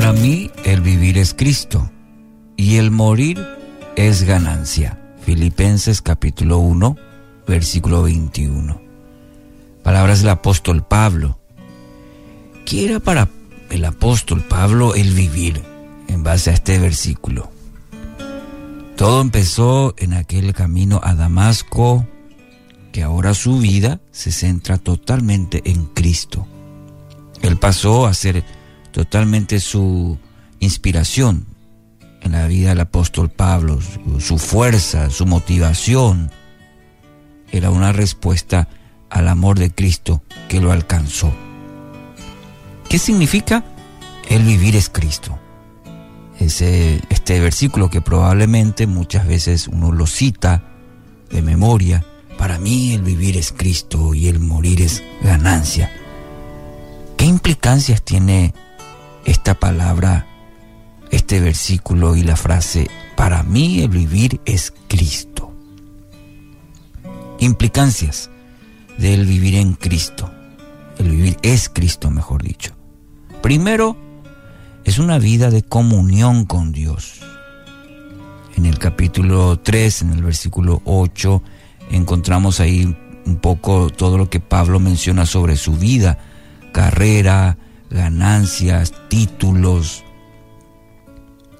Para mí el vivir es Cristo y el morir es ganancia. Filipenses capítulo 1, versículo 21. Palabras del apóstol Pablo. ¿Qué era para el apóstol Pablo el vivir en base a este versículo? Todo empezó en aquel camino a Damasco, que ahora su vida se centra totalmente en Cristo. Él pasó a ser totalmente su inspiración en la vida del apóstol Pablo, su, fuerza, su motivación, era una respuesta al amor de Cristo que lo alcanzó. ¿Qué significa? El vivir es Cristo. Ese, este versículo que probablemente muchas veces uno lo cita de memoria, para mí el vivir es Cristo y el morir es ganancia. ¿Qué implicancias tiene esta palabra, este versículo y la frase, para mí el vivir es Cristo. Implicancias del vivir en Cristo. El vivir es Cristo, mejor dicho. Primero, es una vida de comunión con Dios. En el capítulo 3, en el versículo 8, encontramos ahí un poco todo lo que Pablo menciona sobre su vida, carrera, ganancias, títulos,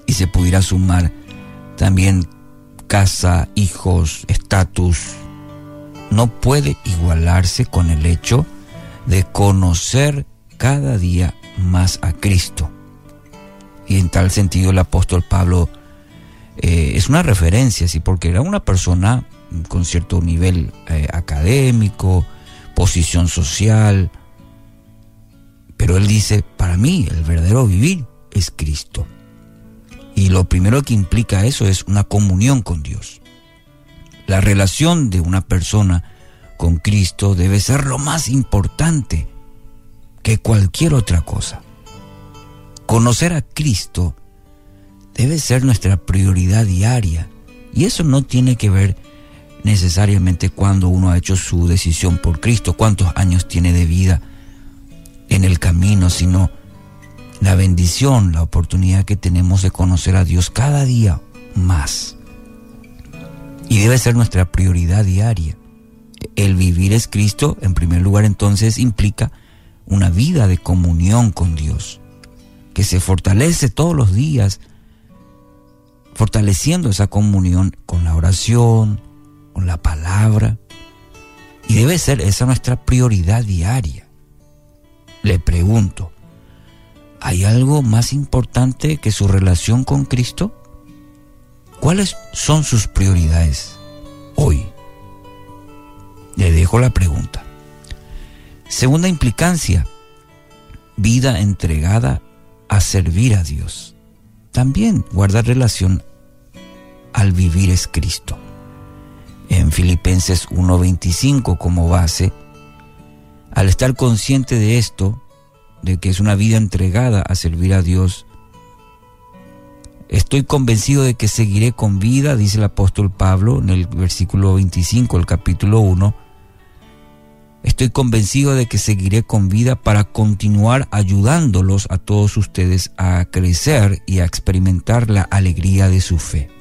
y se pudiera sumar también casa, hijos, estatus, no puede igualarse con el hecho de conocer cada día más a Cristo. Y en tal sentido el apóstol Pablo eh, es una referencia, sí, porque era una persona con cierto nivel eh, académico, posición social, pero él dice, para mí el verdadero vivir es Cristo. Y lo primero que implica eso es una comunión con Dios. La relación de una persona con Cristo debe ser lo más importante que cualquier otra cosa. Conocer a Cristo debe ser nuestra prioridad diaria. Y eso no tiene que ver necesariamente cuando uno ha hecho su decisión por Cristo, cuántos años tiene de vida en el camino, sino la bendición, la oportunidad que tenemos de conocer a Dios cada día más. Y debe ser nuestra prioridad diaria. El vivir es Cristo, en primer lugar, entonces implica una vida de comunión con Dios, que se fortalece todos los días, fortaleciendo esa comunión con la oración, con la palabra. Y debe ser esa nuestra prioridad diaria. Le pregunto, ¿hay algo más importante que su relación con Cristo? ¿Cuáles son sus prioridades hoy? Le dejo la pregunta. Segunda implicancia, vida entregada a servir a Dios. También guardar relación al vivir es Cristo. En Filipenses 1.25 como base, al estar consciente de esto, de que es una vida entregada a servir a Dios, estoy convencido de que seguiré con vida, dice el apóstol Pablo en el versículo 25 del capítulo 1, Estoy convencido de que seguiré con vida para continuar ayudándolos a todos ustedes a crecer y a experimentar la alegría de su fe.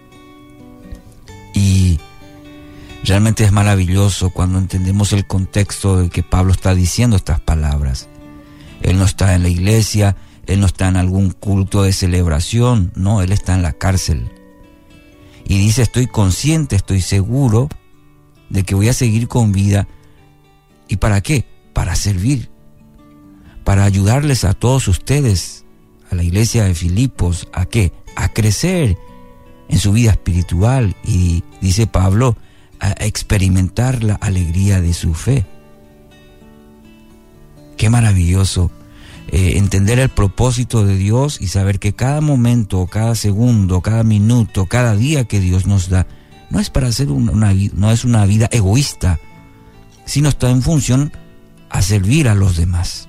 Realmente es maravilloso cuando entendemos el contexto de que Pablo está diciendo estas palabras. Él no está en la iglesia, él no está en algún culto de celebración, no, él está en la cárcel. Y dice, estoy consciente, estoy seguro de que voy a seguir con vida. ¿Y para qué? Para servir, para ayudarles a todos ustedes, a la iglesia de Filipos, ¿a qué? A crecer en su vida espiritual. Y dice Pablo, a experimentar la alegría de su fe. Qué maravilloso eh, entender el propósito de Dios y saber que cada momento, cada segundo, cada minuto, cada día que Dios nos da, no es para hacer una, no es una vida egoísta, sino está en función a servir a los demás.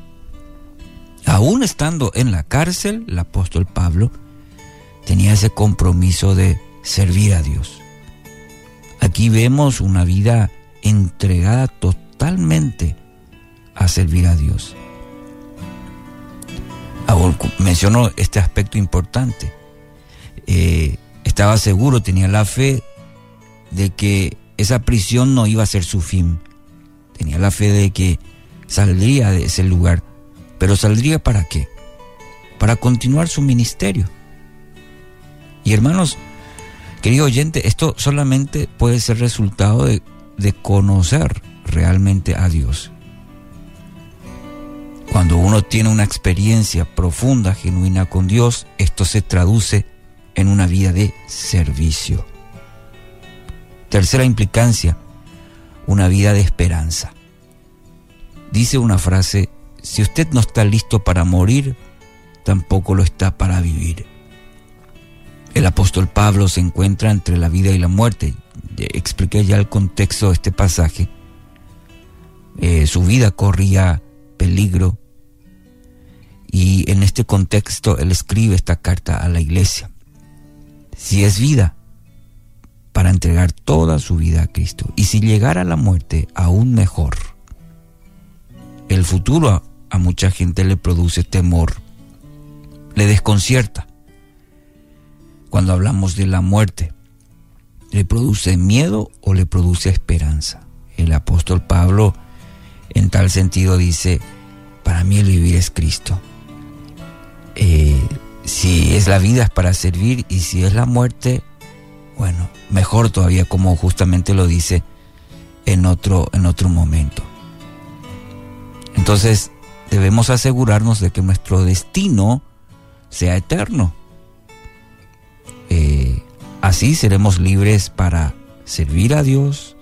Aún estando en la cárcel, el apóstol Pablo tenía ese compromiso de servir a Dios. Aquí vemos una vida entregada totalmente a servir a Dios. menciono este aspecto importante. Eh, estaba seguro, tenía la fe de que esa prisión no iba a ser su fin. Tenía la fe de que saldría de ese lugar. Pero saldría para qué? Para continuar su ministerio. Y hermanos, querido oyente, esto solamente puede ser resultado de, de conocer realmente a Dios. Cuando uno tiene una experiencia profunda, genuina con Dios, esto se traduce en una vida de servicio. Tercera implicancia, una vida de esperanza. Dice una frase, si usted no está listo para morir, tampoco lo está para vivir. El apóstol Pablo se encuentra entre la vida y la muerte. Expliqué ya el contexto de este pasaje. Eh, su vida corría peligro y en este contexto él escribe esta carta a la iglesia. Si es vida, para entregar toda su vida a Cristo. Y si llegara a la muerte, aún mejor. El futuro a, mucha gente le produce temor, le desconcierta. Cuando hablamos de la muerte, ¿le produce miedo o le produce esperanza? El apóstol Pablo en tal sentido dice, para mí el vivir es Cristo. Eh, si es la vida es para servir y si es la muerte, bueno, mejor todavía como justamente lo dice en otro, en otro momento. Entonces debemos asegurarnos de que nuestro destino sea eterno. Así seremos libres para servir a Dios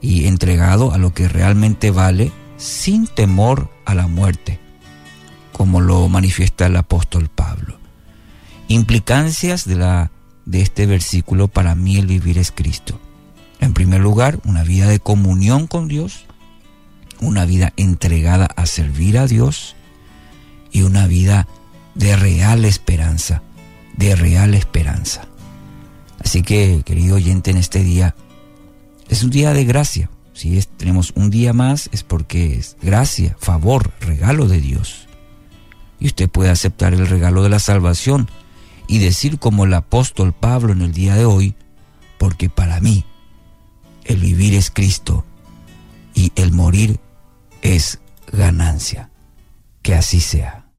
y entregado a lo que realmente vale sin temor a la muerte, como lo manifiesta el apóstol Pablo. Implicancias de la de este versículo, para mí el vivir es Cristo. En primer lugar, una vida de comunión con Dios, una vida entregada a servir a Dios y una vida de real esperanza, de real esperanza. Así que, querido oyente, en este día es un día de gracia. Si tenemos un día más es porque es gracia, favor, regalo de Dios. Y usted puede aceptar el regalo de la salvación y decir como el apóstol Pablo en el día de hoy, porque para mí el vivir es Cristo y el morir es ganancia. Que así sea.